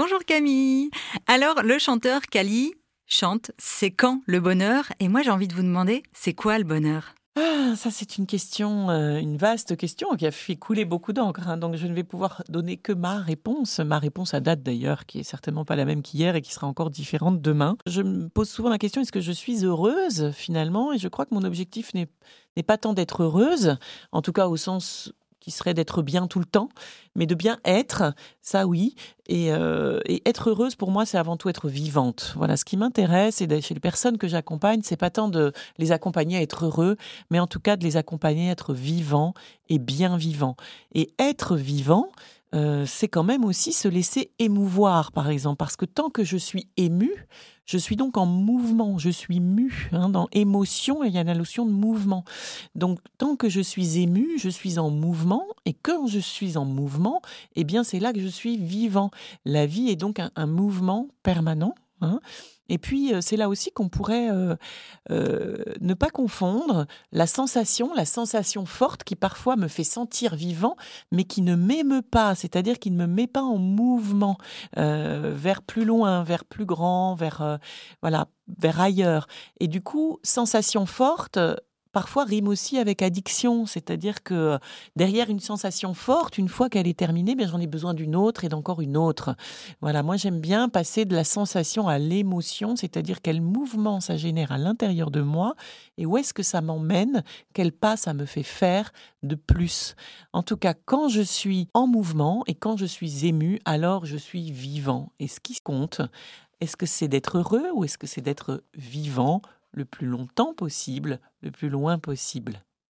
Bonjour Camille. Alors, le chanteur Kali chante C'est quand le bonheur? Et moi, j'ai envie de vous demander, c'est quoi le bonheur? Ah, ça c'est une question, euh, une vaste question qui a fait couler beaucoup d'encre. Hein. donc je ne vais pouvoir donner que ma réponse. Ma réponse à date d'ailleurs, qui est certainement pas la même qu'hier et qui sera encore différente demain. Je me pose souvent la question est-ce que je suis heureuse finalement? Et je crois que mon objectif n'est pas tant d'être heureuse, en tout cas au sens serait d'être bien tout le temps, mais de bien être, ça oui. Et, euh, être heureuse pour moi, c'est avant tout être vivante. Voilà, ce qui m'intéresse et chez les personnes que j'accompagne, c'est pas tant de les accompagner à être heureux, mais en tout cas de les accompagner à être vivants et bien vivants. Et être vivant, euh, c'est quand même aussi se laisser émouvoir, par exemple, parce que tant que je suis ému, je suis donc en mouvement, je suis mu. Hein, dans émotion, il y a la notion de mouvement. Donc, tant que je suis ému, je suis en mouvement, et quand je suis en mouvement, eh bien, c'est là que je suis vivant. La vie est donc un, un mouvement permanent. Hein, et puis, euh, c'est là aussi qu'on pourrait euh, euh, ne pas confondre la sensation, la sensation forte qui parfois me fait sentir vivant, mais qui ne m'émeut pas, c'est-à-dire qui ne me met pas en mouvement vers plus loin, vers plus grand, vers voilà, vers ailleurs. Et du coup, sensation forte, parfois rime aussi avec addiction, c'est-à-dire que euh, derrière une sensation forte, une fois qu'elle est terminée, bien j'en ai besoin d'une autre et d'encore une autre. Voilà, moi j'aime bien passer de la sensation à l'émotion, c'est-à-dire quel mouvement ça génère à l'intérieur de moi et où est-ce que ça m'emmène, quel pas ça me fait faire de plus. En tout cas, quand je suis en mouvement et quand je suis ému, alors je suis vivant. Et ce qui compte, est-ce que c'est d'être heureux ou est-ce que c'est d'être vivant le plus longtemps possible, le plus loin possible.